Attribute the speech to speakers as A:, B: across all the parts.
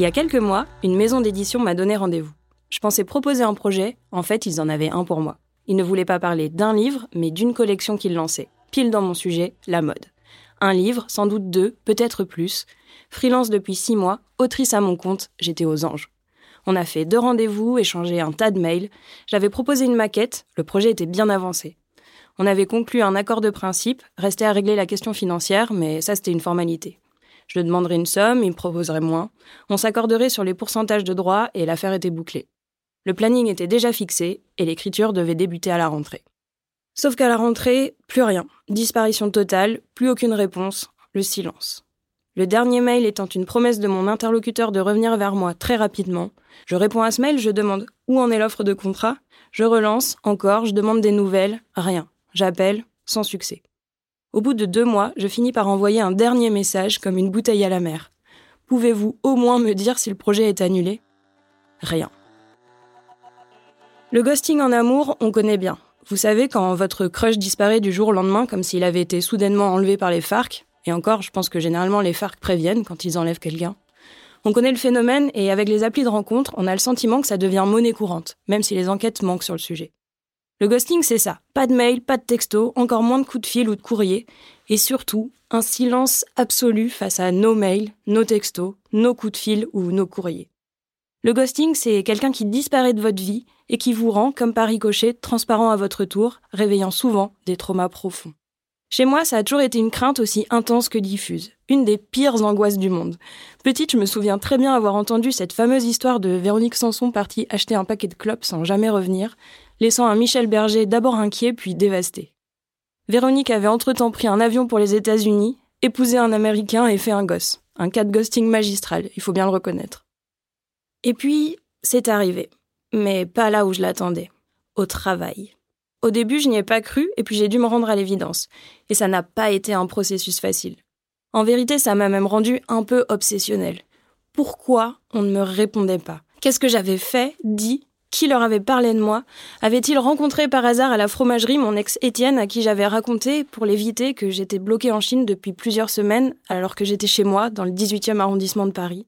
A: Y a quelques mois, une maison d'édition m'a donné rendez-vous. Je pensais proposer un projet, en fait, ils en avaient un pour moi. Ils ne voulaient pas parler d'un livre, mais d'une collection qu'ils lançaient. Pile dans mon sujet, la mode. Un livre, sans doute deux, peut-être plus. Freelance depuis six mois, autrice à mon compte, j'étais aux anges. On a fait deux rendez-vous, échangé un tas de mails. J'avais proposé une maquette, le projet était bien avancé. On avait conclu un accord de principe, restait à régler la question financière, mais ça c'était une formalité. Je lui demanderais une somme, il me proposerait moins. On s'accorderait sur les pourcentages de droits et l'affaire était bouclée. Le planning était déjà fixé et l'écriture devait débuter à la rentrée. Sauf qu'à la rentrée, plus rien. Disparition totale, plus aucune réponse, le silence. Le dernier mail étant une promesse de mon interlocuteur de revenir vers moi très rapidement. Je réponds à ce mail, je demande où en est l'offre de contrat. Je relance, encore, je demande des nouvelles, rien. J'appelle, sans succès. Au bout de deux mois, je finis par envoyer un dernier message comme une bouteille à la mer. Pouvez-vous au moins me dire si le projet est annulé? Rien. Le ghosting en amour, on connaît bien. Vous savez, quand votre crush disparaît du jour au lendemain comme s'il avait été soudainement enlevé par les FARC, et encore, je pense que généralement les FARC préviennent quand ils enlèvent quelqu'un. On connaît le phénomène et avec les applis de rencontre, on a le sentiment que ça devient monnaie courante, même si les enquêtes manquent sur le sujet. Le ghosting, c'est ça. Pas de mail, pas de texto, encore moins de coups de fil ou de courrier. Et surtout, un silence absolu face à nos mails, nos textos, nos coups de fil ou nos courriers. Le ghosting, c'est quelqu'un qui disparaît de votre vie et qui vous rend, comme par ricochet, transparent à votre tour, réveillant souvent des traumas profonds. Chez moi, ça a toujours été une crainte aussi intense que diffuse, une des pires angoisses du monde. Petite, je me souviens très bien avoir entendu cette fameuse histoire de Véronique Sanson partie acheter un paquet de clopes sans jamais revenir, laissant un Michel Berger d'abord inquiet puis dévasté. Véronique avait entre-temps pris un avion pour les États-Unis, épousé un Américain et fait un gosse. Un cas de ghosting magistral, il faut bien le reconnaître. Et puis, c'est arrivé. Mais pas là où je l'attendais. Au travail. Au début, je n'y ai pas cru, et puis j'ai dû me rendre à l'évidence. Et ça n'a pas été un processus facile. En vérité, ça m'a même rendu un peu obsessionnel. Pourquoi on ne me répondait pas? Qu'est-ce que j'avais fait, dit, qui leur avait parlé de moi? Avait-il rencontré par hasard à la fromagerie mon ex Étienne à qui j'avais raconté, pour l'éviter, que j'étais bloquée en Chine depuis plusieurs semaines alors que j'étais chez moi, dans le 18e arrondissement de Paris?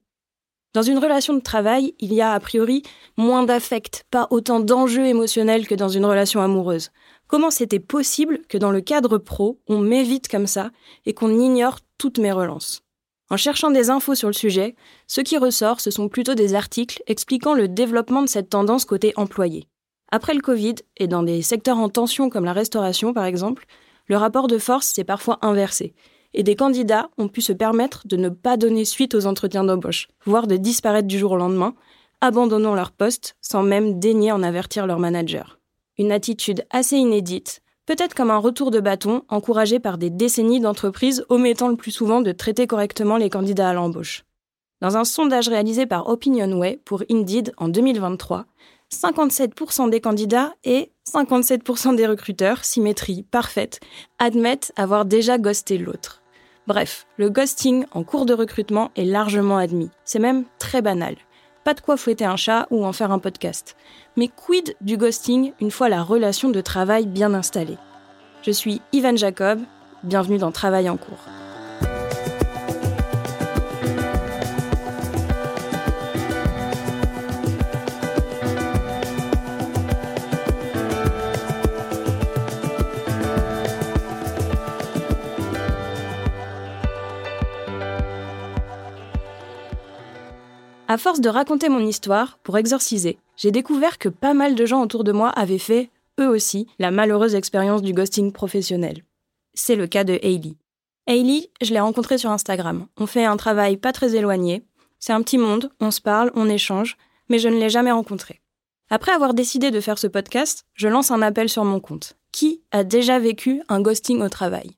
A: Dans une relation de travail, il y a a priori moins d'affect, pas autant d'enjeux émotionnels que dans une relation amoureuse. Comment c'était possible que dans le cadre pro, on m'évite comme ça et qu'on ignore toutes mes relances? En cherchant des infos sur le sujet, ce qui ressort, ce sont plutôt des articles expliquant le développement de cette tendance côté employé. Après le Covid, et dans des secteurs en tension comme la restauration par exemple, le rapport de force s'est parfois inversé, et des candidats ont pu se permettre de ne pas donner suite aux entretiens d'embauche, voire de disparaître du jour au lendemain, abandonnant leur poste sans même daigner en avertir leur manager. Une attitude assez inédite, peut-être comme un retour de bâton encouragé par des décennies d'entreprises omettant le plus souvent de traiter correctement les candidats à l'embauche. Dans un sondage réalisé par Opinionway pour Indeed en 2023, 57% des candidats et 57% des recruteurs, symétrie parfaite, admettent avoir déjà ghosté l'autre. Bref, le ghosting en cours de recrutement est largement admis. C'est même très banal. Pas de quoi fouetter un chat ou en faire un podcast. Mais quid du ghosting une fois la relation de travail bien installée? Je suis Ivan Jacob, bienvenue dans Travail en cours. À force de raconter mon histoire pour exorciser, j'ai découvert que pas mal de gens autour de moi avaient fait, eux aussi, la malheureuse expérience du ghosting professionnel. C'est le cas de Hailey. Hailey, je l'ai rencontrée sur Instagram. On fait un travail pas très éloigné. C'est un petit monde, on se parle, on échange, mais je ne l'ai jamais rencontrée. Après avoir décidé de faire ce podcast, je lance un appel sur mon compte. Qui a déjà vécu un ghosting au travail?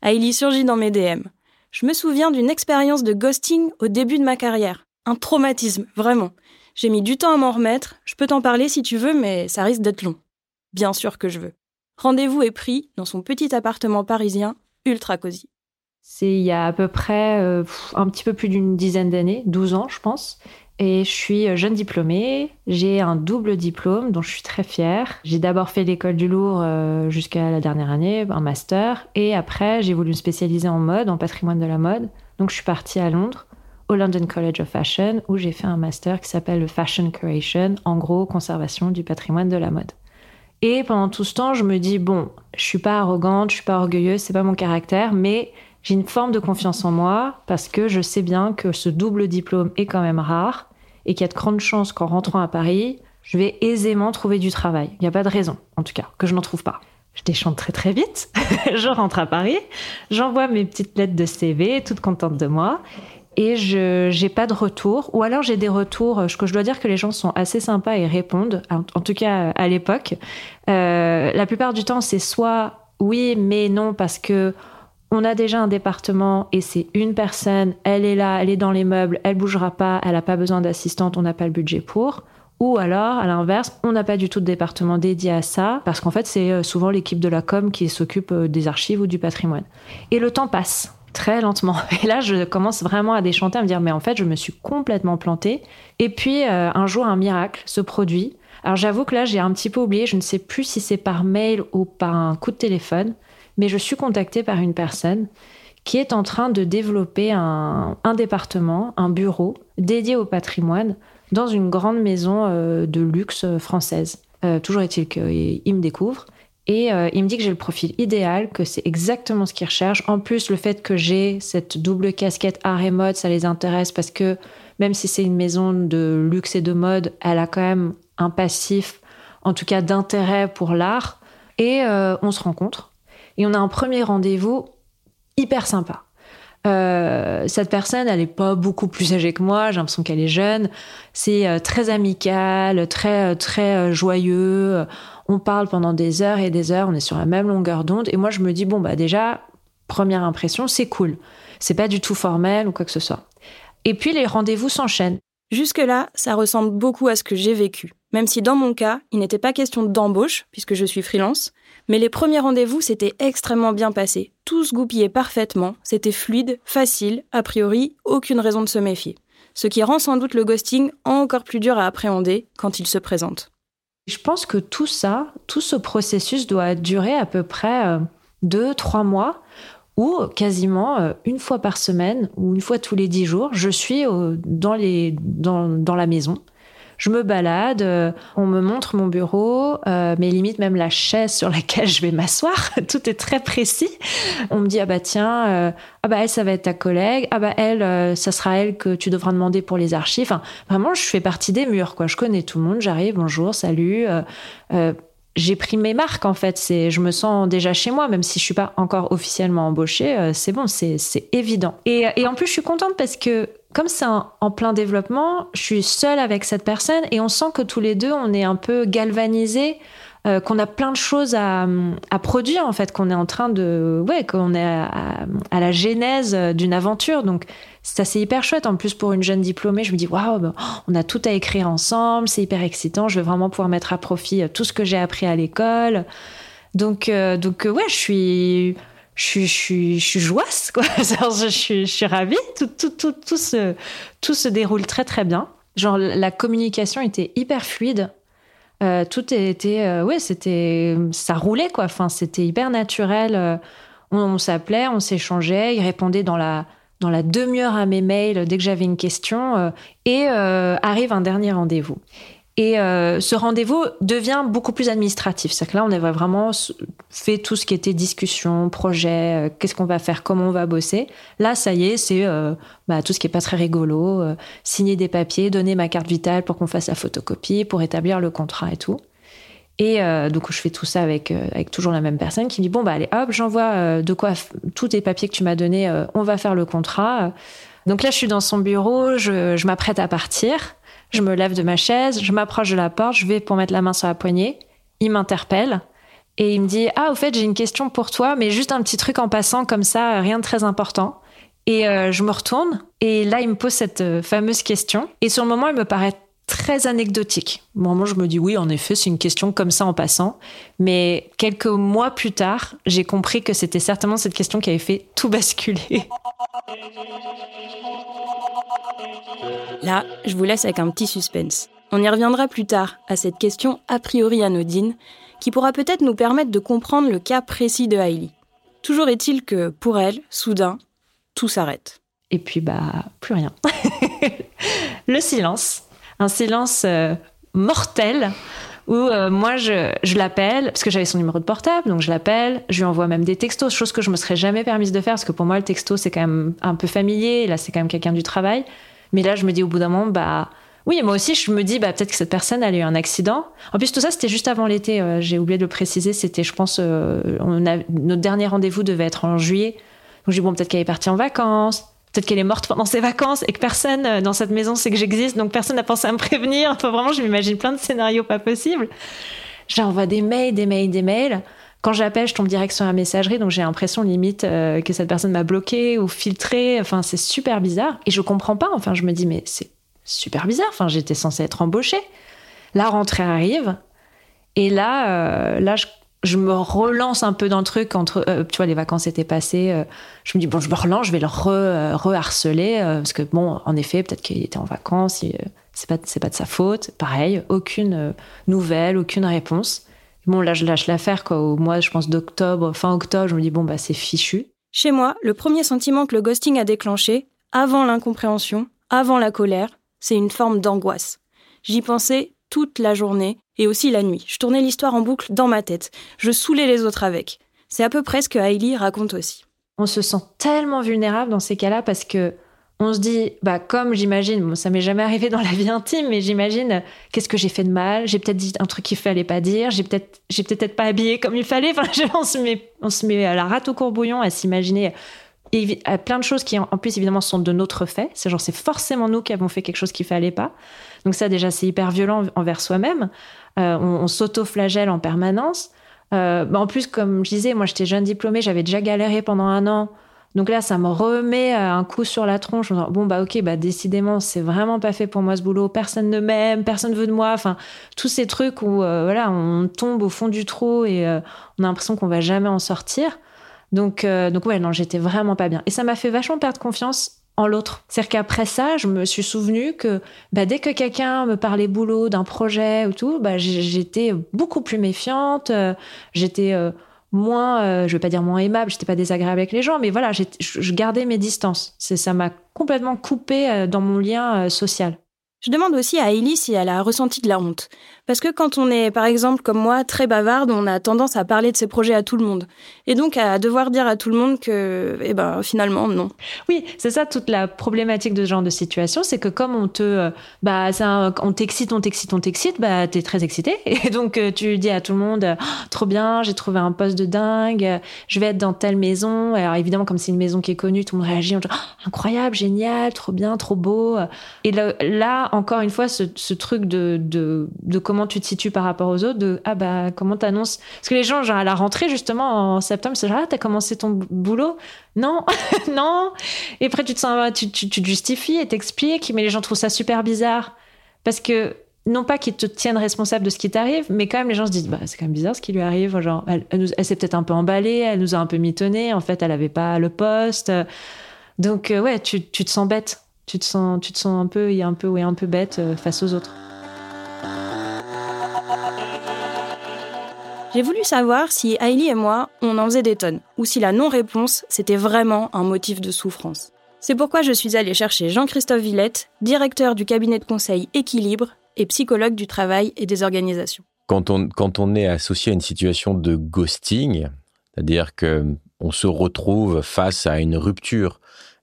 A: Hailey surgit dans mes DM. Je me souviens d'une expérience de ghosting au début de ma carrière un traumatisme, vraiment. J'ai mis du temps à m'en remettre, je peux t'en parler si tu veux, mais ça risque d'être long. Bien sûr que je veux. Rendez-vous est pris dans son petit appartement parisien, ultra cosy.
B: C'est il y a à peu près euh, un petit peu plus d'une dizaine d'années, 12 ans je pense. Et je suis jeune diplômée, j'ai un double diplôme dont je suis très fière. J'ai d'abord fait l'école du Louvre euh, jusqu'à la dernière année, un master, et après j'ai voulu me spécialiser en mode, en patrimoine de la mode. Donc je suis partie à Londres au London College of Fashion où j'ai fait un master qui s'appelle le Fashion Curation, en gros conservation du patrimoine de la mode. Et pendant tout ce temps, je me dis bon, je suis pas arrogante, je suis pas orgueilleuse, c'est pas mon caractère, mais j'ai une forme de confiance en moi parce que je sais bien que ce double diplôme est quand même rare et qu'il y a de grandes chances qu'en rentrant à Paris, je vais aisément trouver du travail. Il n'y a pas de raison, en tout cas, que je n'en trouve pas. Je déchante très très vite. je rentre à Paris, j'envoie mes petites lettres de CV, toute contente de moi et je n'ai pas de retour. Ou alors j'ai des retours, je dois dire que les gens sont assez sympas et répondent, en, tout cas à l'époque. Euh, la plupart du temps, c'est soit oui, mais non, parce que on a déjà un département et c'est une personne, elle est là, elle est dans les meubles, elle bougera pas, elle n'a pas besoin d'assistante, on n'a pas le budget pour. Ou alors, à l'inverse, on n'a pas du tout de département dédié à ça, parce qu'en fait, c'est euh, souvent l'équipe de la com qui s'occupe euh, des archives ou du patrimoine. Et le temps passe très lentement. Et là, je commence vraiment à déchanter, à me dire, mais en fait, je me suis complètement plantée. Et puis, euh, un jour, un miracle se produit. Alors, j'avoue que là, j'ai un petit peu oublié, je ne sais plus si c'est par mail ou par un coup de téléphone, mais je suis contactée par une personne qui est en train de développer un, département, un bureau dédié au patrimoine dans une grande maison euh, de luxe française. Euh, toujours est-il qu'il me découvre. Et euh, il me dit que j'ai le profil idéal, que c'est exactement ce qu'il recherche. En plus, le fait que j'ai cette double casquette art et mode, ça les intéresse parce que même si c'est une maison de luxe et de mode, elle a quand même un passif, en tout cas d'intérêt pour l'art. Et euh, on se rencontre. Et on a un premier rendez-vous hyper sympa. Euh, cette personne, elle n'est pas beaucoup plus âgée que moi, j'ai l'impression qu'elle est jeune. C'est très amical, très, très joyeux on parle pendant des heures et des heures, on est sur la même longueur d'onde. Et moi, je me dis, bon, bah déjà, première impression, c'est cool. C'est pas du tout formel ou quoi que ce soit. Et puis, les rendez-vous s'enchaînent.
A: Jusque-là, ça ressemble beaucoup à ce que j'ai vécu. Même si dans mon cas, il n'était pas question d'embauche, puisque je suis freelance, mais les premiers rendez-vous s'étaient extrêmement bien passés. Tout se goupillait parfaitement, c'était fluide, facile, a priori, aucune raison de se méfier. Ce qui rend sans doute le ghosting encore plus dur à appréhender quand il se présente.
B: Je pense que tout ça, tout ce processus doit durer à peu près euh, deux, trois mois ou quasiment euh, une fois par semaine ou une fois tous les dix jours, je suis dans, dans la maison. Je me balade, euh, on me montre mon bureau, euh, mais limite même la chaise sur laquelle je vais m'asseoir, tout est très précis. On me dit ah bah tiens, euh, ah bah elle ça va être ta collègue, ah bah elle ça sera elle que tu devras demander pour les archives. Enfin, vraiment je fais partie des murs quoi. Je connais tout le monde, j'arrive, bonjour, salut j'ai pris mes marques en fait. C'est, je me sens déjà chez moi, même si je suis pas encore officiellement embauchée. Euh, c'est bon, c'est, évident. Et, et, en plus, je suis contente parce que comme c'est en plein développement, je suis seule avec cette personne et on sent que tous les deux, on est un peu galvanisés. Euh, qu'on a plein de choses à, produire en fait, qu'on est en train de, ouais, qu'on est à, la genèse d'une aventure. Donc ça c'est hyper chouette. En plus pour une jeune diplômée, je me dis waouh, bah, on a tout à écrire ensemble, c'est hyper excitant. Je vais vraiment pouvoir mettre à profit tout ce que j'ai appris à l'école. Donc euh, donc ouais, je suis je suis, je je suis joyeuse, quoi. je, suis, je suis ravie. Tout, tout, tout, tout, se, tout se déroule très, très bien. Genre, la communication était hyper fluide. Euh, tout était, euh, ouais, c'était, ça roulait, quoi. Enfin, c'était hyper naturel. on, on s'appelait, on s'échangeait. Il répondait dans la, dans la demi-heure à mes mails dès que j'avais une question euh, et euh, arrive un dernier rendez-vous. Et euh, ce rendez-vous devient beaucoup plus administratif. C'est que là, on avait vraiment fait tout ce qui était discussion, projet, qu'est-ce qu'on va faire, comment on va bosser. Là, ça y est, c'est bah, tout ce qui est pas très rigolo, signer des papiers, donner ma carte vitale pour qu'on fasse la photocopie, pour établir le contrat et tout. Et euh, donc je fais tout ça avec euh, toujours la même personne qui me dit bon bah allez hop j'envoie euh, de quoi tous tes papiers que tu m'as donnés on va faire le contrat. Donc là je suis dans son bureau je m'apprête à partir je me lève de ma chaise je m'approche de la porte je vais pour mettre la main sur la poignée il m'interpelle et il me dit ah au fait j'ai une question pour toi mais juste un petit truc en passant comme ça rien de très important. Et je me retourne et là il me pose cette fameuse question et sur le moment il me paraît très anecdotique. Bon, moi, je me dis oui, en effet, c'est une question comme ça en passant. Mais quelques mois plus tard, j'ai compris que c'était certainement cette question qui avait fait tout basculer.
A: Là, je vous laisse avec un petit suspense. On y reviendra plus tard à cette question a priori anodine qui pourra peut-être nous permettre de comprendre le cas précis de Hailey. Toujours est-il que pour elle, soudain, tout s'arrête.
B: Et puis, bah, plus rien. le silence un silence euh, mortel où euh, moi je, je l'appelle parce que j'avais son numéro de portable donc je l'appelle je lui envoie même des textos chose que je me serais jamais permise de faire parce que pour moi le texto c'est quand même un peu familier là c'est quand même quelqu'un du travail mais là je me dis au bout d'un moment bah oui, moi aussi, je me dis, bah, peut-être que cette personne, elle a eu un accident. En plus, tout ça, c'était juste avant l'été. Euh, j'ai oublié de le préciser. C'était, je pense, on a, notre dernier rendez-vous devait être en juillet. Donc, je dis, bon, peut-être qu'elle est partie en vacances. Peut-être qu'elle est morte pendant ses vacances et que personne euh, dans cette maison sait que j'existe, donc personne n'a pensé à me prévenir. Enfin, vraiment, je m'imagine plein de scénarios pas possibles. J'envoie des mails, des mails, des mails. Quand j'appelle, je tombe direct sur la messagerie, donc j'ai l'impression limite euh, que cette personne m'a bloqué ou filtré. Enfin, c'est super bizarre. Et je comprends pas. Enfin, je me dis, mais c'est super bizarre. Enfin, j'étais censée être embauchée. La rentrée arrive. Et là, euh, là, je je me relance un peu dans le truc entre euh, tu vois les vacances étaient passées euh, je me dis bon je me relance je vais le re, euh, parce que bon en effet peut-être qu'il était en vacances c'est pas c'est pas de sa faute. Pareil aucune nouvelle aucune réponse. Bon là je lâche l'affaire quoi. Au mois je pense d'octobre fin octobre je me dis bon bah c'est fichu.
A: Chez moi le premier sentiment que le ghosting a déclenché avant l'incompréhension avant la colère c'est une forme d'angoisse. J'y pensais toute la journée et aussi la nuit. Je tournais l'histoire en boucle dans ma tête. Je saoulais les autres avec. C'est à peu près ce que Hailey raconte aussi.
B: On se sent tellement vulnérable dans ces cas-là parce que on se dit, bah comme j'imagine, bon, ça m'est jamais arrivé dans la vie intime, mais j'imagine, qu'est-ce que j'ai fait de mal? J'ai peut-être dit un truc qu'il fallait pas dire. J'ai peut-être, j'ai peut-être pas habillé comme il fallait. Enfin, on se met, on se met à la rate au courbouillon à s'imaginer plein de choses qui, en plus, évidemment, sont de notre fait. C'est genre, c'est forcément nous qui avons fait quelque chose qu'il fallait pas. Donc ça, déjà, c'est hyper violent envers soi-même. Euh, on, s'auto-flagelle en permanence. Euh, bah, en plus, comme je disais, moi, j'étais jeune diplômée, j'avais déjà galéré pendant un an. Donc là, ça me remet euh, un coup sur la tronche. Bon, bah ok, bah décidément, c'est vraiment pas fait pour moi ce boulot. Personne ne m'aime, personne veut de moi. Enfin, tous ces trucs où voilà, on tombe au fond du trou et on a l'impression qu'on va jamais en sortir. Donc, donc ouais, non, j'étais vraiment pas bien. Et ça m'a fait vachement perdre confiance en l'autre. C'est-à-dire qu'après ça, je me suis souvenu que bah, dès que quelqu'un me parlait boulot, d'un projet ou tout, bah, j'étais beaucoup plus méfiante, euh, j'étais euh, moins, euh, je vais pas dire moins aimable, j'étais pas désagréable avec les gens, mais voilà, je gardais mes distances. Ça m'a complètement coupé dans mon lien social.
A: Je demande aussi à Ellie si elle a ressenti de la honte. Parce que quand on est, par exemple, comme moi, très bavarde, on a tendance à parler de ses projets à tout le monde. Et donc à devoir dire à tout le monde que, eh ben, finalement, non.
B: Oui, c'est ça toute la problématique de ce genre de situation, c'est que comme on te, euh, bah, on t'excite, on t'excite, on t'excite, bah, t'es très excité. Et donc, euh, tu dis à tout le monde, oh, trop bien, j'ai trouvé un poste de dingue, je vais être dans telle maison. Alors évidemment, comme c'est une maison qui est connue, tout le monde réagit, on dit, oh, incroyable, génial, trop bien, trop beau. Et là, encore une fois, ce, truc de, de, comment tu te situes par rapport aux autres, de ah bah comment t'annonces? Parce que les gens, genre à la rentrée justement en septembre, c'est genre ah t'as commencé ton boulot? Non, non. Et après tu te sens, tu, tu, te justifies et t'expliques, mais les gens trouvent ça super bizarre parce que non pas qu'ils te tiennent responsable de ce qui t'arrive, mais quand même les gens se disent bah c'est quand même bizarre ce qui lui arrive. Genre elle, s'est peut-être un peu emballée, elle nous a un peu mitonné. En fait, elle avait pas le poste. Donc euh, ouais, tu, tu te sens bête tu te sens, tu te sens un peu, un peu, un peu bête euh, face aux autres.
A: J'ai voulu savoir si Hailey et moi, on en faisait des tonnes, ou si la non-réponse, c'était vraiment un motif de souffrance. C'est pourquoi je suis allée chercher Jean-Christophe Villette, directeur du cabinet de conseil Équilibre et psychologue du travail et des organisations.
C: Quand on, quand on est associé à une situation de ghosting, c'est-à-dire que on se retrouve face à une rupture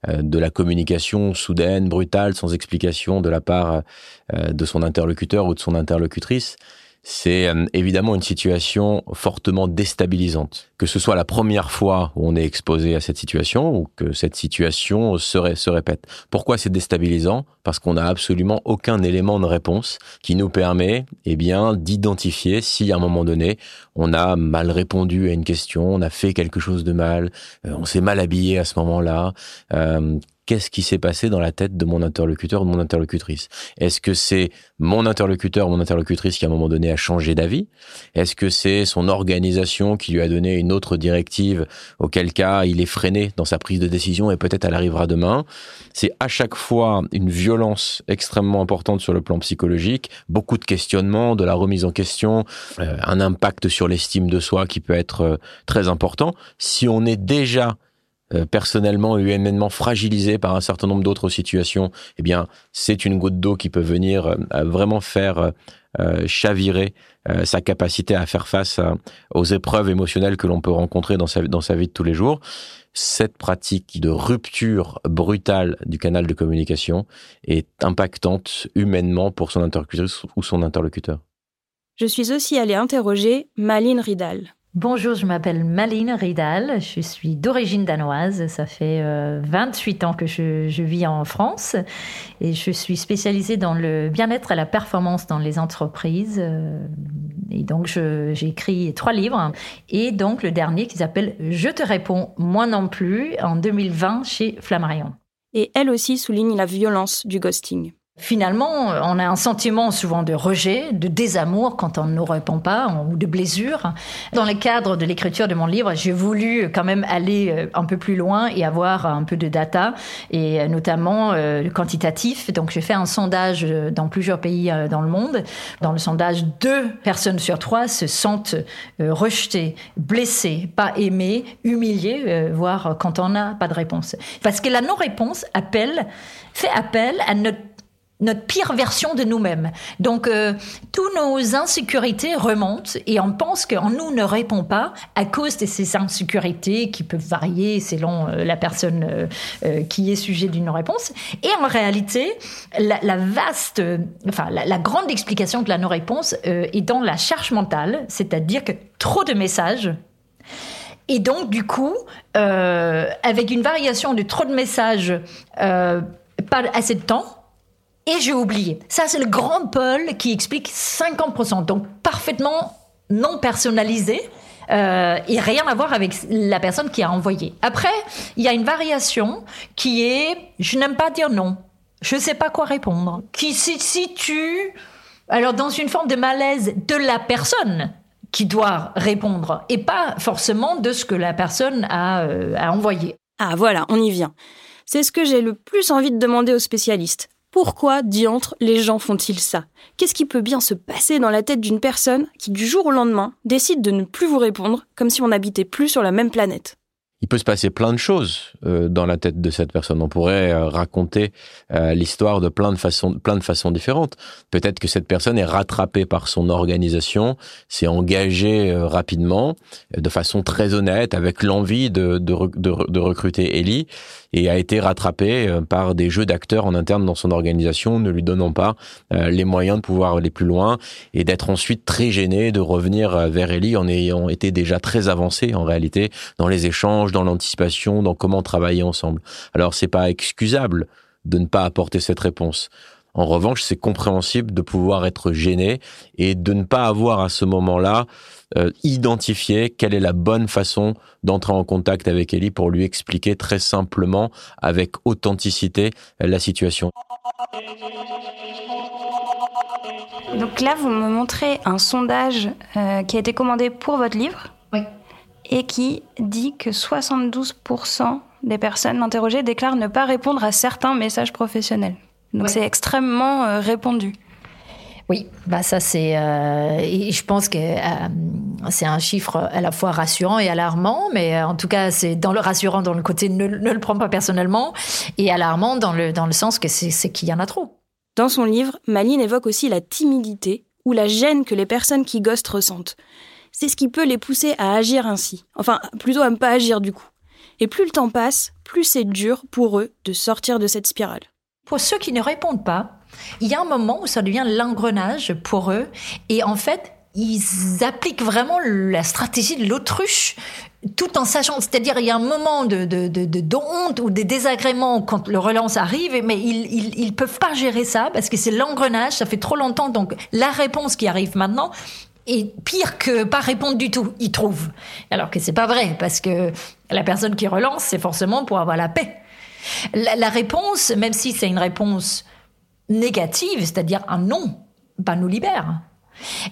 C: euh, de la communication soudaine, brutale, sans explication de la part euh, de son interlocuteur ou de son interlocutrice, c'est euh, évidemment une situation fortement déstabilisante. Que ce soit la première fois où on est exposé à cette situation ou que cette situation se, se répète. Pourquoi c'est déstabilisant? Parce qu'on n'a absolument aucun élément de réponse qui nous permet eh bien, d'identifier si à un moment donné on a mal répondu à une question, on a fait quelque chose de mal, euh, on s'est mal habillé à ce moment-là. Euh, qu'est-ce qui s'est passé dans la tête de mon interlocuteur ou de mon interlocutrice? Est-ce que c'est mon interlocuteur ou mon interlocutrice qui à un moment donné a changé d'avis? Est-ce que c'est son organisation qui lui a donné une autre directive auquel cas il est freiné dans sa prise de décision et peut-être elle arrivera demain? C'est à chaque fois une violence extrêmement importante sur le plan psychologique, beaucoup de questionnements, de la remise en question, euh, un impact sur l'estime de soi qui peut être euh, très important. Si on est déjà euh, personnellement humainement fragilisé par un certain nombre d'autres situations, eh bien, c'est une goutte d'eau qui peut venir euh, vraiment faire euh, chavirer sa capacité à faire face aux épreuves émotionnelles que l'on peut rencontrer dans sa, dans sa vie de tous les jours. Cette pratique de rupture brutale du canal de communication est impactante humainement pour son interlocuteur ou son interlocuteur.
A: Je suis aussi allée interroger Maline Ridal.
D: Bonjour, je m'appelle Maline Ridal, je suis d'origine danoise, ça fait 28 euh, ans que je, vis en France et je suis spécialisée dans le bien-être et la performance dans les entreprises. Euh, et donc j'ai écrit trois livres et donc le dernier qui s'appelle Je te réponds, moi non plus, en 2020 chez Flammarion.
A: Et elle aussi souligne la violence du ghosting.
D: Finalement, on a un sentiment souvent de rejet, de désamour quand on ne nous répond pas, ou de blessure. Dans le cadre de l'écriture de mon livre, j'ai voulu quand même aller euh, un peu plus loin et avoir un peu de data, et euh, notamment euh, quantitatif. Donc j'ai fait un sondage dans plusieurs pays dans le monde. Dans le sondage, deux personnes sur trois se sentent rejetées, blessées, pas aimées, humiliées, voire quand on n'a pas de réponse. Parce que la non-réponse appelle, fait appel à notre notre pire version de nous-mêmes. Donc, euh, tous nos insécurités remontent et on pense qu'on nous ne répond pas à cause de ces insécurités qui peuvent varier selon euh, la personne euh, qui est sujet d'une non-réponse. Et en réalité, la, vaste, enfin, la, grande explication de la non-réponse est dans la charge mentale, c'est-à-dire que trop de messages et donc, du coup, avec une variation de trop de messages, pas assez de temps, et j'ai oublié. Ça, c'est le grand Paul qui explique 50%. Donc, parfaitement non personnalisé. Euh, et rien à voir avec la personne qui a envoyé. Après, il y a une variation qui est je n'aime pas dire non. Je ne sais pas quoi répondre. Qui se situe alors dans une forme de malaise de la personne qui doit répondre et pas forcément de ce que la personne a, euh, a envoyé.
A: Ah voilà, on y vient. C'est ce que j'ai le plus envie de demander aux spécialistes. Pourquoi, diantre, les gens font-ils ça? Qu'est-ce qui peut bien se passer dans la tête d'une personne qui, du jour au lendemain, décide de ne plus vous répondre, comme si on n'habitait plus sur la même planète?
C: Il peut se passer plein de choses euh, dans la tête de cette personne. On pourrait euh, raconter euh, l'histoire de plein de façons, plein de façons différentes. Peut-être que cette personne est rattrapée par son organisation, s'est engagée rapidement, de façon très honnête, avec l'envie de, de, de, de, recruter Ellie, et a été rattrapée par des jeux d'acteurs en interne dans son organisation, ne lui donnant pas les moyens de pouvoir aller plus loin et d'être ensuite très gênée de revenir vers Ellie en ayant été déjà très avancé en réalité dans les échanges dans l'anticipation, dans comment travailler ensemble. Alors c'est pas excusable de ne pas apporter cette réponse. En revanche, c'est compréhensible de pouvoir être gêné et de ne pas avoir à ce moment-là euh, identifié quelle est la bonne façon d'entrer en contact avec Ellie pour lui expliquer très simplement, avec authenticité, la situation.
E: Donc là, vous me montrez un sondage euh, qui a été commandé pour votre livre. Et qui dit que 72% des personnes interrogées déclarent ne pas répondre à certains messages professionnels. Donc c'est extrêmement euh, répandu.
D: Oui, bah ça c'est, euh, je pense que euh, c'est un chiffre à la fois rassurant et alarmant, mais en tout cas c'est dans le rassurant dans le côté ne, ne, le prends pas personnellement et alarmant dans le dans le sens que c'est qu'il y en a trop.
E: Dans son livre, Maline évoque aussi la timidité ou la gêne que les personnes qui ghostent ressentent c'est ce qui peut les pousser à agir ainsi. Enfin, plutôt à ne pas agir du coup. Et plus le temps passe, plus c'est dur pour eux de sortir de cette spirale.
D: Pour ceux qui ne répondent pas, il y a un moment où ça devient l'engrenage pour eux. Et en fait, ils appliquent vraiment la stratégie de l'autruche tout en sachant, c'est-à-dire il y a un moment de, de, de, honte ou de désagréments quand le relance arrive, mais ils, ils, ils peuvent pas gérer ça parce que c'est l'engrenage, ça fait trop longtemps. Donc la réponse qui arrive maintenant, et pire que pas répondre du tout, il trouve. Alors que c'est pas vrai, parce que la personne qui relance, c'est forcément pour avoir la paix. La, réponse, même si c'est une réponse négative, c'est-à-dire un non, bah, nous libère.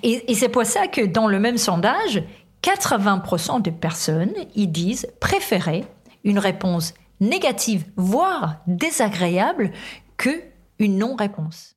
D: Et, c'est pour ça que dans le même sondage, 80% de personnes, ils disent préférer une réponse négative, voire désagréable, que une non-réponse.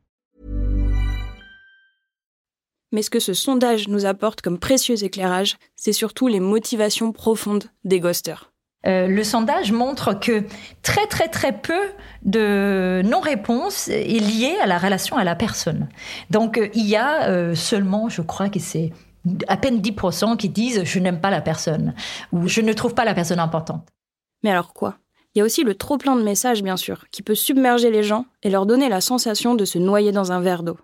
E: Mais ce que ce sondage nous apporte comme précieux éclairage, c'est surtout les motivations profondes des ghosters.
D: Euh, le sondage montre que très très très peu de non-réponse est lié à la relation à la personne. Donc euh, il y a euh, seulement, je crois que c'est à peine 10% qui disent je n'aime pas la personne ou je ne trouve pas la personne importante.
E: Mais alors quoi? Il y a aussi le trop plein de messages bien sûr, qui peut submerger les gens et leur donner la sensation de se noyer dans un verre d'eau.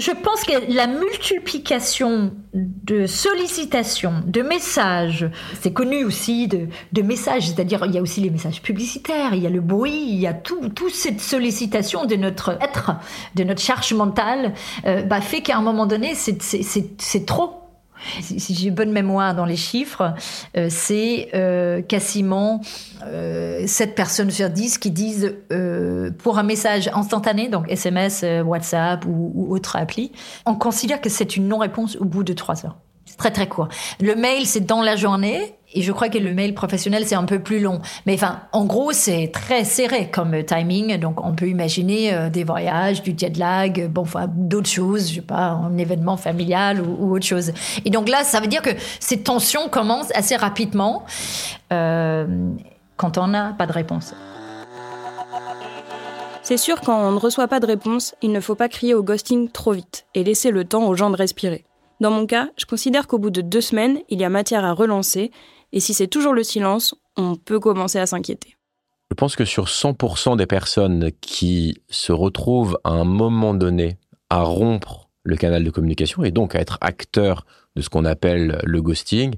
D: Je pense que la multiplication de sollicitations, de messages, c'est connu aussi de, messages, c'est-à-dire il y a aussi les messages publicitaires, il y a le bruit, il y a tout, toute cette sollicitation de notre être, de notre charge mentale, euh, bah, fait qu'à un moment donné, c'est trop. Si, j'ai bonne mémoire dans les chiffres, euh, c'est euh, quasiment euh, 7 personnes sur 10 qui disent euh, pour un message instantané, donc SMS, WhatsApp ou, ou autre appli, on considère que c'est une non-réponse au bout de 3 heures. Très très court. Le mail, c'est dans la journée. Et je crois que le mail professionnel, c'est un peu plus long. Mais enfin, en gros, c'est très serré comme timing. Donc, on peut imaginer euh, des voyages, du jet lag, bon, enfin, d'autres choses, je sais pas, un événement familial ou, autre chose. Et donc là, ça veut dire que ces tensions commencent assez rapidement euh, quand on n'a pas de réponse.
E: C'est sûr, quand on ne reçoit pas de réponse, il ne faut pas crier au ghosting trop vite et laisser le temps aux gens de respirer. Dans mon cas, je considère qu'au bout de deux semaines, il y a matière à relancer, et si c'est toujours le silence, on peut commencer à s'inquiéter.
C: Je pense que sur 100% des personnes qui se retrouvent à un moment donné à rompre le canal de communication et donc à être acteurs de ce qu'on appelle le ghosting,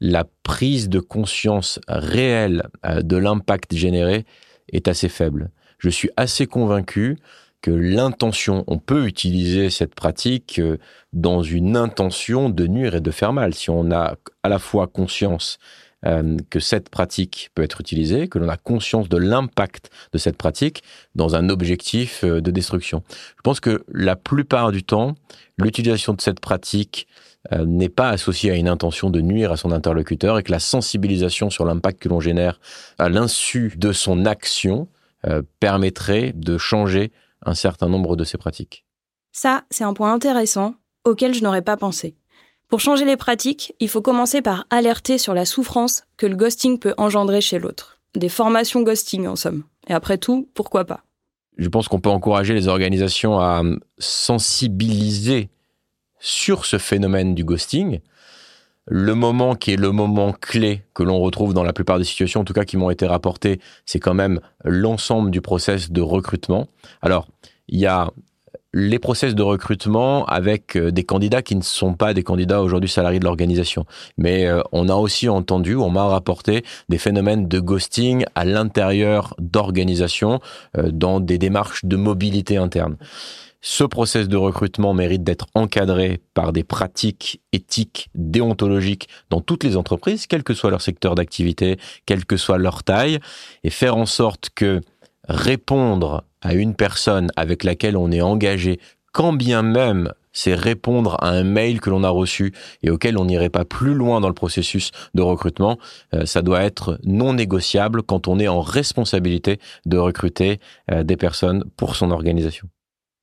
C: la prise de conscience réelle euh, de l'impact généré est assez faible. Je suis assez convaincu que l'intention, on peut utiliser cette pratique euh, dans une intention de nuire et de faire mal. Si on a à la fois conscience euh, que cette pratique peut être utilisée, que l'on a conscience de l'impact de cette pratique dans un objectif euh, de destruction. Je pense que la plupart du temps, l'utilisation de cette pratique n'est pas associée à une intention de nuire à son interlocuteur et que la sensibilisation sur l'impact que l'on génère à l'insu de son action permettrait de changer un certain nombre de ces pratiques.
A: Ça, c'est un point intéressant auquel je n'aurais pas pensé. Pour changer les pratiques, il faut commencer par alerter sur la souffrance que le ghosting peut engendrer chez l'autre. Des formations ghosting, en somme. Et après tout, pourquoi pas?
C: Je pense qu'on peut encourager les organisations à sensibiliser sur ce phénomène du ghosting. Le moment qui est le moment clé que l'on retrouve dans la plupart des situations, en tout cas qui m'ont été rapportées, c'est quand même l'ensemble du process de recrutement. Alors, il y a les process de recrutement avec euh, des candidats qui ne sont pas des candidats aujourd'hui salariés de l'organisation. Mais euh, on a aussi entendu, on m'a rapporté des phénomènes de ghosting à l'intérieur d'organisations euh, dans des démarches de mobilité interne. Ce process de recrutement mérite d'être encadré par des pratiques éthiques, déontologiques dans toutes les entreprises, quel que soit leur secteur d'activité, quelle que soit leur taille, et faire en sorte que répondre à une personne avec laquelle on est engagé, quand bien même c'est répondre à un mail que l'on a reçu et auquel on n'irait pas plus loin dans le processus de recrutement, euh, ça doit être non négociable quand on est en responsabilité de recruter euh, des personnes pour son organisation.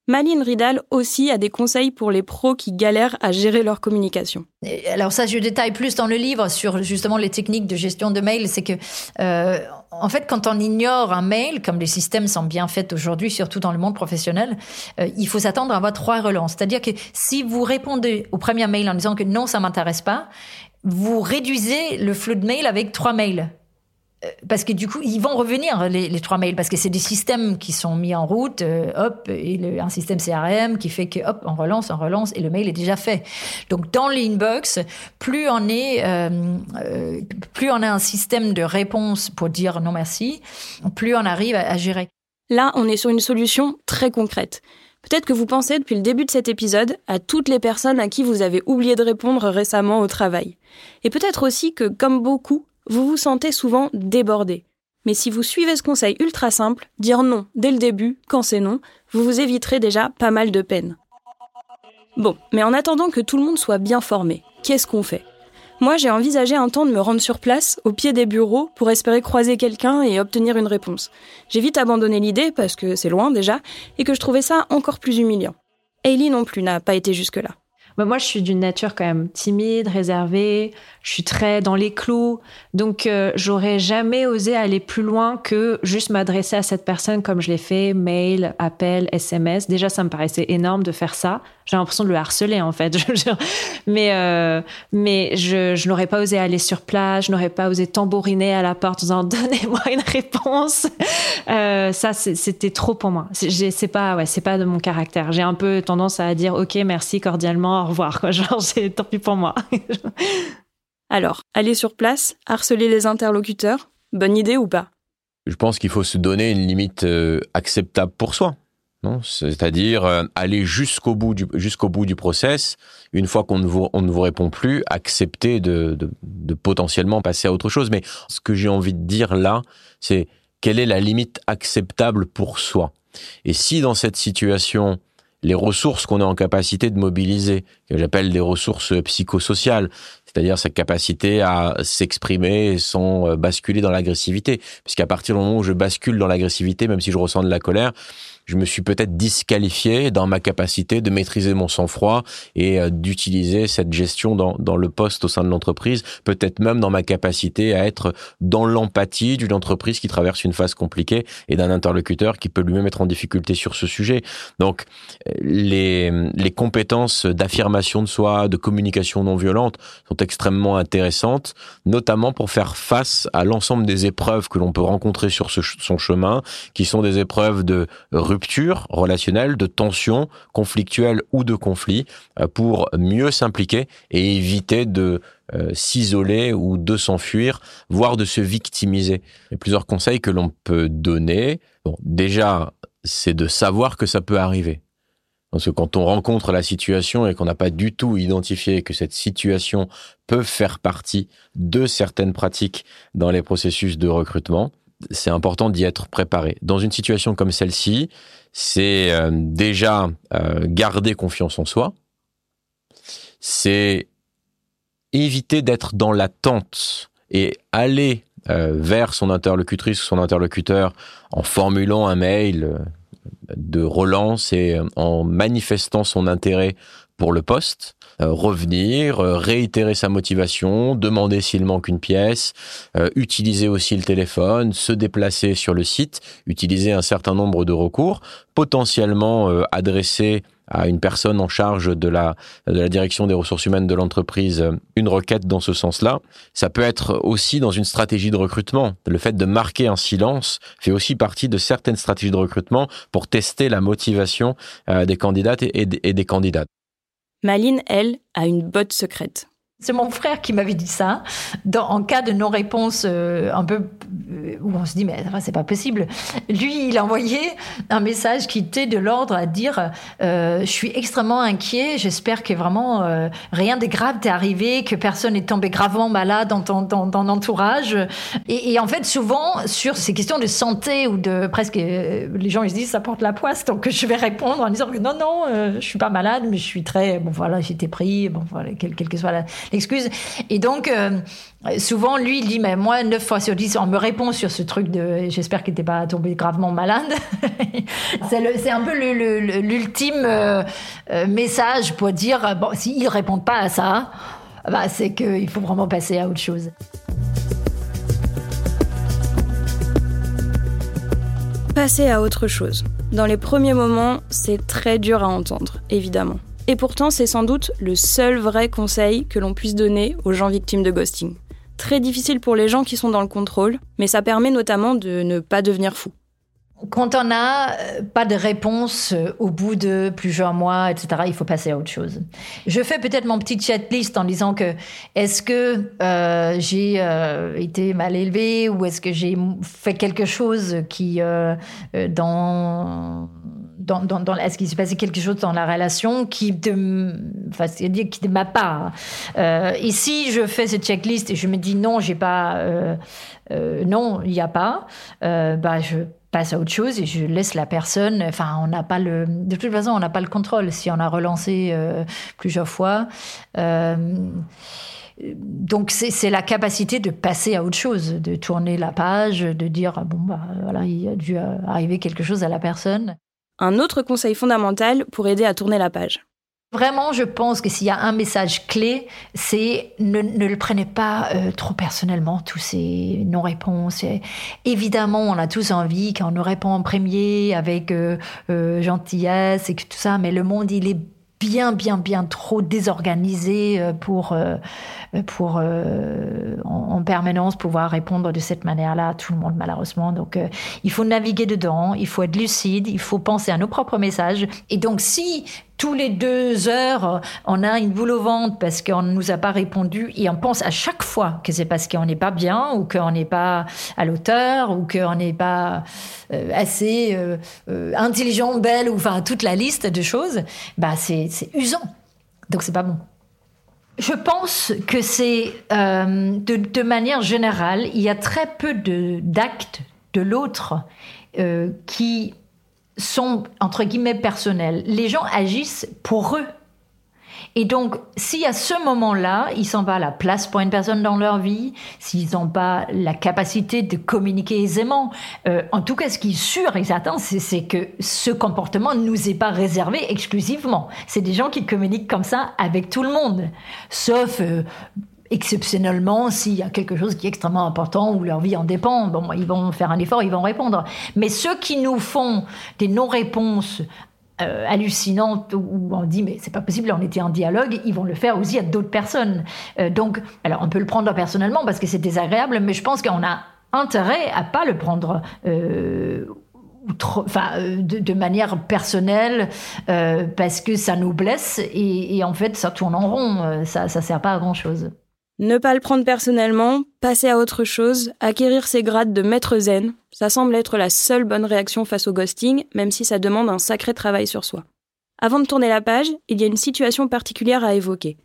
A: Maline Ridal aussi a des conseils pour les pros qui galèrent à gérer leur communication.
D: Alors ça, je détaille plus dans le livre sur justement les techniques de gestion de mail. C'est que, euh, en fait, quand on ignore un mail, comme les systèmes sont bien faits aujourd'hui, surtout dans le monde professionnel, euh, il faut s'attendre à avoir trois relances. C'est-à-dire que si vous répondez au premier mail en disant que non, ça m'intéresse pas, vous réduisez le flux de mail avec trois mails. Euh, parce que du coup, ils vont revenir, les, trois mails, parce que c'est des systèmes qui sont mis en route, euh, hop, et un système CRM qui fait que, hop, on relance, on relance, et le mail est déjà fait. Donc, dans l'inbox, plus on est, euh, plus on a un système de réponse pour dire non merci, plus on arrive à, à gérer.
A: Là, on est sur une solution très concrète. Peut-être que vous pensez depuis le début de cet épisode à toutes les personnes à qui vous avez oublié de répondre récemment au travail. Et peut-être aussi que, comme beaucoup, vous vous sentez souvent débordé. Mais si vous suivez ce conseil ultra simple, dire non dès le début, quand c'est non, vous vous éviterez déjà pas mal de peine. Bon, mais en attendant que tout le monde soit bien formé, qu'est-ce qu'on fait? Moi, j'ai envisagé un temps de me rendre sur place, au pied des bureaux, pour espérer croiser quelqu'un et obtenir une réponse. J'ai vite abandonné l'idée, parce que c'est loin déjà, et que je trouvais ça encore plus humiliant. Hailey non plus n'a pas été jusque-là.
B: Bah, moi, je suis d'une nature quand même timide, réservée. Je suis très dans les clous. Donc, euh, j'aurais jamais osé aller plus loin que juste m'adresser à cette personne comme je l'ai fait, mail, appel, SMS. Déjà, ça me paraissait énorme de faire ça. J'ai l'impression de le harceler, en fait. mais euh, mais je, n'aurais pas osé aller sur place. Je n'aurais pas osé tambouriner à la porte en disant donnez-moi une réponse. Euh, ça, c'était trop pour moi. C'est pas, ouais, pas de mon caractère. J'ai un peu tendance à dire ok, merci cordialement revoir. Genre, c'est tant pis pour moi.
A: Alors, aller sur place, harceler les interlocuteurs, bonne idée ou pas?
C: Je pense qu'il faut se donner une limite euh, acceptable pour soi. Non, c'est-à-dire euh, aller jusqu'au bout du jusqu'au bout du process. Une fois qu'on ne vous on ne vous répond plus, accepter de, de potentiellement passer à autre chose. Mais ce que j'ai envie de dire là, c'est quelle est la limite acceptable pour soi? Et si dans cette situation les ressources qu'on est en capacité de mobiliser, que j'appelle des ressources psychosociales, c'est-à-dire sa capacité à s'exprimer sans euh, basculer dans l'agressivité. Puisqu'à partir du moment où je bascule dans l'agressivité, même si je ressens de la colère, je me suis peut-être disqualifié dans ma capacité de maîtriser mon sang-froid et euh, d'utiliser cette gestion dans, le poste au sein de l'entreprise, peut-être même dans ma capacité à être dans l'empathie d'une entreprise qui traverse une phase compliquée et d'un interlocuteur qui peut lui-même être en difficulté sur ce sujet. Donc, les, les compétences d'affirmation de soi, de communication non violente sont extrêmement intéressantes, notamment pour faire face à l'ensemble des épreuves que l'on peut rencontrer sur son chemin, qui sont des épreuves de rupture relationnelle, de tension conflictuelle ou de conflit, euh, pour mieux s'impliquer et éviter de euh, s'isoler ou de s'enfuir, voire de se victimiser. Il y a plusieurs conseils que l'on peut donner. Bon, déjà, c'est de savoir que ça peut arriver. Parce que quand on rencontre la situation et qu'on n'a pas du tout identifié que cette situation peut faire partie de certaines pratiques dans les processus de recrutement, c'est important d'y être préparé. Dans une situation comme celle-ci, c'est euh, déjà euh, garder confiance en soi, c'est éviter d'être dans l'attente et aller euh, vers son interlocutrice ou son interlocuteur en formulant un mail de relance et en manifestant son intérêt pour le poste, euh, revenir, euh, réitérer sa motivation, demander s'il manque une pièce, euh, utiliser aussi le téléphone, se déplacer sur le site, utiliser un certain nombre de recours, potentiellement adresser à une personne en charge de la, de la direction des ressources humaines de l'entreprise une requête dans ce sens-là. Ça peut être aussi dans une stratégie de recrutement. Le fait de marquer un silence fait aussi partie de certaines stratégies de recrutement pour tester la motivation des candidates et, et des candidats.
E: Maline, elle, a une botte secrète.
D: C'est mon frère qui m'avait dit ça. En cas de non-réponse euh, un peu où on se dit mais c'est pas possible. Lui, il a envoyé un message qui était de l'ordre à dire euh, je suis extrêmement inquiet. J'espère que vraiment euh, rien de grave t'est arrivé, que personne n'est tombé gravement malade dans ton, dans, dans entourage. Et, et, en fait, souvent sur ces questions de santé ou de presque les gens ils se disent ça porte la poisse. Donc je vais répondre en disant que non non, je suis pas malade, mais je suis très bon voilà j'étais pris. Bon voilà quelle, quelle que soit la excuse. Et donc, euh, souvent, lui, il dit, mais moi, 9 fois sur 10, on me répond sur ce truc de j'espère qu'il n'était pas tombé gravement malade. c'est un peu l'ultime euh, euh, message pour dire, bon, s'ils ne répondent pas à ça, bah, c'est qu'il faut vraiment passer à autre chose.
E: Passer à autre chose. Dans les premiers moments, c'est très dur à entendre, évidemment. Et pourtant, c'est sans doute le seul vrai conseil que l'on puisse donner aux gens victimes de ghosting. Très difficile pour les gens qui sont dans le contrôle, mais ça permet notamment de ne pas devenir fou.
D: Quand on n'a euh, pas de réponse euh, au bout de plusieurs mois, etc., il faut passer à autre chose. Je fais peut-être mon petit checklist en disant que est-ce que euh, j'ai été mal élevé ou est-ce que j'ai fait quelque chose qui, dans est-ce qu'il s'est passé quelque chose dans la relation qui de, enfin, qui de ma part. Euh, et si je fais cette checklist et je me dis non, j'ai pas, euh, euh, non, il n'y a pas, euh, bah je passe à autre chose et je laisse la personne. Enfin, on n'a pas le, de toute façon, on n'a pas le contrôle si on a relancé plusieurs fois. Donc c'est la capacité de passer à autre chose, de tourner la page, de dire ah bon bah voilà il a dû arriver quelque chose à la personne
E: un autre conseil fondamental pour aider à tourner la page.
D: Vraiment, je pense que s'il y a un message clé, c'est ne, ne le prenez pas euh, trop personnellement, tous ces non-réponses. Évidemment, on a tous envie qu'on nous répond en premier avec euh, euh, gentillesse et tout ça, mais le monde, il est bien, bien, bien trop désorganisé euh, pour, euh, pour euh, en, permanence pouvoir répondre de cette manière-là à tout le monde, malheureusement. Donc, il faut naviguer dedans, il faut être lucide, il faut penser à nos propres messages. Et donc, si tous les deux heures, on a une boule au ventre parce qu'on ne nous a pas répondu et on pense à chaque fois que c'est parce qu'on n'est pas bien ou qu'on n'est pas à l'auteur ou qu'on n'est pas euh, assez euh, euh, intelligent, belle ou enfin toute la liste de choses, bah c'est usant. Donc c'est pas bon. Je pense que c'est de, de, manière générale, il y a très peu d'actes de l'autre qui sont, entre guillemets, personnels. Les gens agissent pour eux. Et donc, si à ce moment-là, ils sont pas la place pour une personne dans leur vie, s'ils n'ont pas la capacité de communiquer aisément, euh, en tout cas, ce qui est sûr et certain, c'est que ce comportement ne nous est pas réservé exclusivement. C'est des gens qui communiquent comme ça avec tout le monde, sauf euh, exceptionnellement, s'il y a quelque chose qui est extrêmement important ou leur vie en dépend, bon, ils vont faire un effort, ils vont répondre. Mais ceux qui nous font des non-réponses euh, hallucinantes où on dit mais c'est pas possible, on était en dialogue, ils vont le faire aussi à d'autres personnes. Euh, donc, alors on peut le prendre personnellement parce que c'est désagréable, mais je pense qu'on a intérêt à pas le prendre. Euh, enfin, de, manière personnelle, parce que ça nous blesse et, et, en fait ça tourne en rond, ça, ça sert pas à grand chose.
A: Ne pas le prendre personnellement, passer à autre chose, acquérir ses grades de maître zen, ça semble être la seule bonne réaction face au ghosting, même si ça demande un sacré travail sur soi. Avant de tourner la page, il y a une situation particulière à évoquer.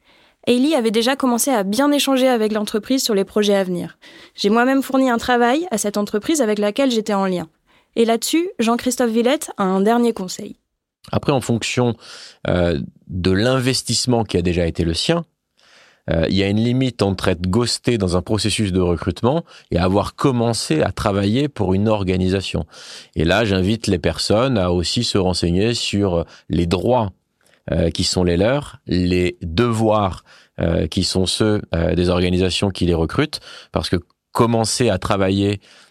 A: Hailey avait déjà commencé à bien échanger avec l'entreprise sur les projets à venir. J'ai moi-même fourni un travail à cette entreprise avec laquelle j'étais en lien. Et là-dessus, Jean-Christophe Villette a un dernier conseil.
C: Après, en fonction euh, de l'investissement qui a déjà été le sien, euh, il y a une limite entre être ghosté dans un processus de recrutement et avoir commencé à travailler pour une organisation. Et là, j'invite les personnes à aussi se renseigner sur les droits euh, qui sont les leurs, les devoirs euh, qui sont ceux des organisations qui les recrutent, parce que commencer à travailler euh,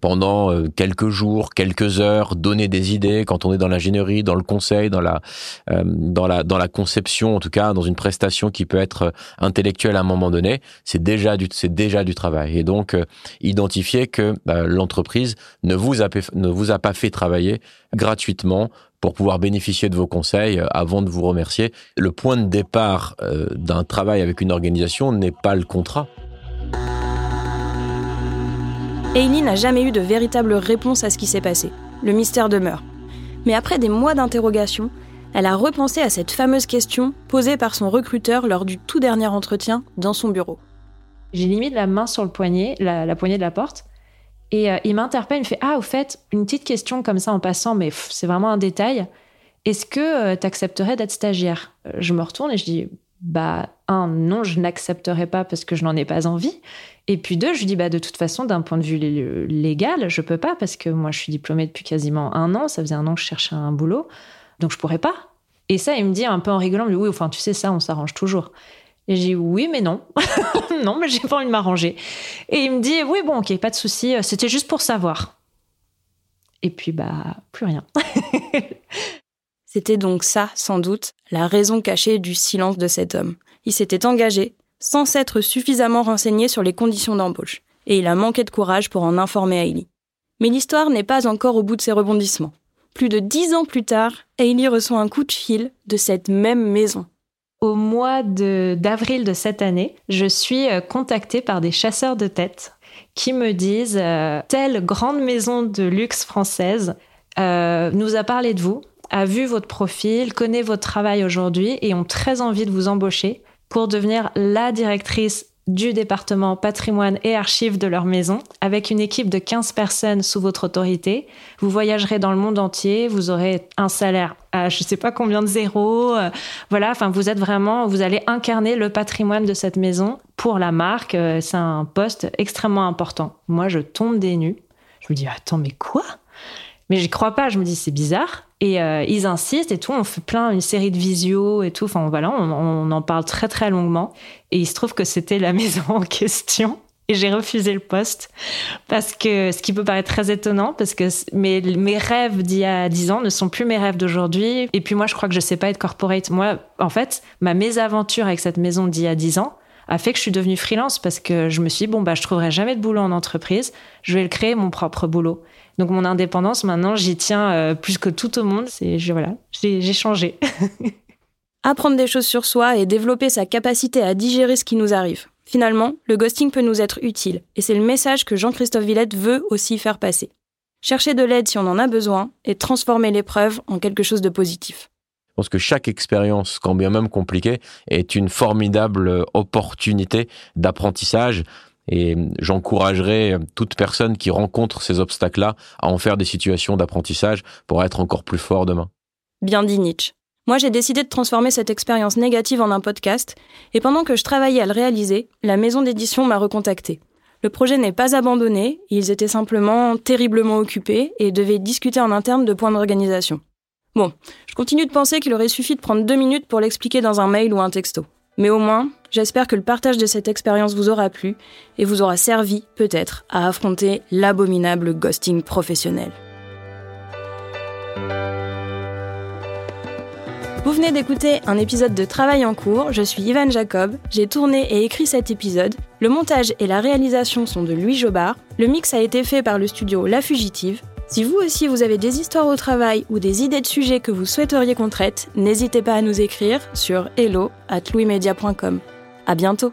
C: pendant euh, quelques jours, quelques heures, donner des idées quand on est dans l'ingénierie, dans le conseil, dans la, euh, dans la, dans la conception, en tout cas dans une prestation qui peut être intellectuelle à un moment donné, c'est déjà du, c'est déjà du travail. Et donc identifier que l'entreprise ne ne vous a pas fait travailler gratuitement pour pouvoir bénéficier de vos conseils avant de vous remercier. Le point de départ d'un travail avec une organisation n'est pas le contrat.
A: Hailey n'a jamais eu de véritable réponse à ce qui s'est passé. Le mystère demeure. Mais après des mois d'interrogation, elle a repensé à cette fameuse question posée par son recruteur lors du tout dernier entretien dans son bureau.
B: J'ai limite la main sur le poignet, la, poignée de la porte, et euh, il m'interpelle, il me fait Ah, au fait, une petite question comme ça en passant, mais c'est vraiment un détail. Est-ce que euh, tu accepterais d'être stagiaire? Euh, Je me retourne et je dis bah un non je n'accepterai pas parce que je n'en ai pas envie. Et puis deux je dis bah de toute façon d'un point de vue légal je peux pas parce que moi je suis diplômée depuis quasiment un an. Ça faisait un an que je cherchais un boulot. Donc je pourrais pas. Et ça il me dit un peu en rigolant oui enfin tu sais ça on s'arrange toujours. Et j'ai oui mais non. Non mais j'ai pas envie de m'arranger. Et il me dit oui bon ok pas de souci. C'était juste pour savoir. Et puis bah plus rien
A: C'était donc ça, sans doute, la raison cachée du silence de cet homme. Il s'était engagé, sans s'être suffisamment renseigné sur les conditions d'embauche, et il a manqué de courage pour en informer Hailey. Mais l'histoire n'est pas encore au bout de ses rebondissements. Plus de dix ans plus tard, Hailey reçoit un coup de fil de cette même maison.
B: Au mois d'avril de, cette année, je suis euh, contactée par des chasseurs de tête qui me disent euh, telle grande maison de luxe française euh, nous a parlé de vous a vu votre profil, connaît votre travail aujourd'hui et ont très envie de vous embaucher pour devenir la directrice du département patrimoine et archives de leur maison, avec une équipe de 15 personnes sous votre autorité. Vous voyagerez dans le monde entier, vous aurez un salaire à je sais pas combien de zéros. Euh, voilà, enfin, vous êtes vraiment, vous allez incarner le patrimoine de cette maison pour la marque. Euh, c'est un poste extrêmement important. Moi, je tombe des nues. Je me dis, attends, mais quoi? Mais j'y crois pas, je me dis c'est bizarre. Et euh, ils insistent et tout, on fait plein, une série de visios et tout. Enfin voilà, on, en parle très très longuement. Et il se trouve que c'était la maison en question. Et j'ai refusé le poste parce que ce qui peut paraître très étonnant parce que mes, mes rêves d'il y a 10 ans ne sont plus mes rêves d'aujourd'hui. Et puis moi, je crois que je sais pas être corporate. Moi, en fait, ma mésaventure avec cette maison d'il y a 10 ans a fait que je suis devenue freelance parce que je me suis dit, bon, bah, je trouverai jamais de boulot en entreprise. Je vais le créer mon propre boulot. Donc mon indépendance, maintenant, j'y tiens euh, plus que tout au monde. C'est voilà, j'ai changé.
A: Apprendre des choses sur soi et développer sa capacité à digérer ce qui nous arrive. Finalement, le ghosting peut nous être utile, et c'est le message que Jean-Christophe Villette veut aussi faire passer. Chercher de l'aide si on en a besoin et transformer l'épreuve en quelque chose de positif.
C: Je pense que chaque expérience, quand bien même compliquée, est une formidable opportunité d'apprentissage et j'encouragerais toute personne qui rencontre ces obstacles-là à en faire des situations d'apprentissage pour être encore plus fort demain.
A: Bien dit Nietzsche. Moi, j'ai décidé de transformer cette expérience négative en un podcast, et pendant que je travaillais à le réaliser, la maison d'édition m'a recontacté. Le projet n'est pas abandonné, ils étaient simplement terriblement occupés et devaient discuter en interne de points d'organisation. Bon, je continue de penser qu'il aurait suffi de prendre deux minutes pour l'expliquer dans un mail ou un texto. Mais au moins, j'espère que le partage de cette expérience vous aura plu et vous aura servi, peut-être, à affronter l'abominable ghosting professionnel. Vous venez d'écouter un épisode de Travail en cours, je suis Ivan Jacob, j'ai tourné et écrit cet épisode, le montage et la réalisation sont de Louis Jobard, le mix a été fait par le studio La Fugitive, si vous aussi vous avez des histoires au travail ou des idées de sujets que vous souhaiteriez qu'on traite, n'hésitez pas à nous écrire sur hello at louismedia.com. À bientôt!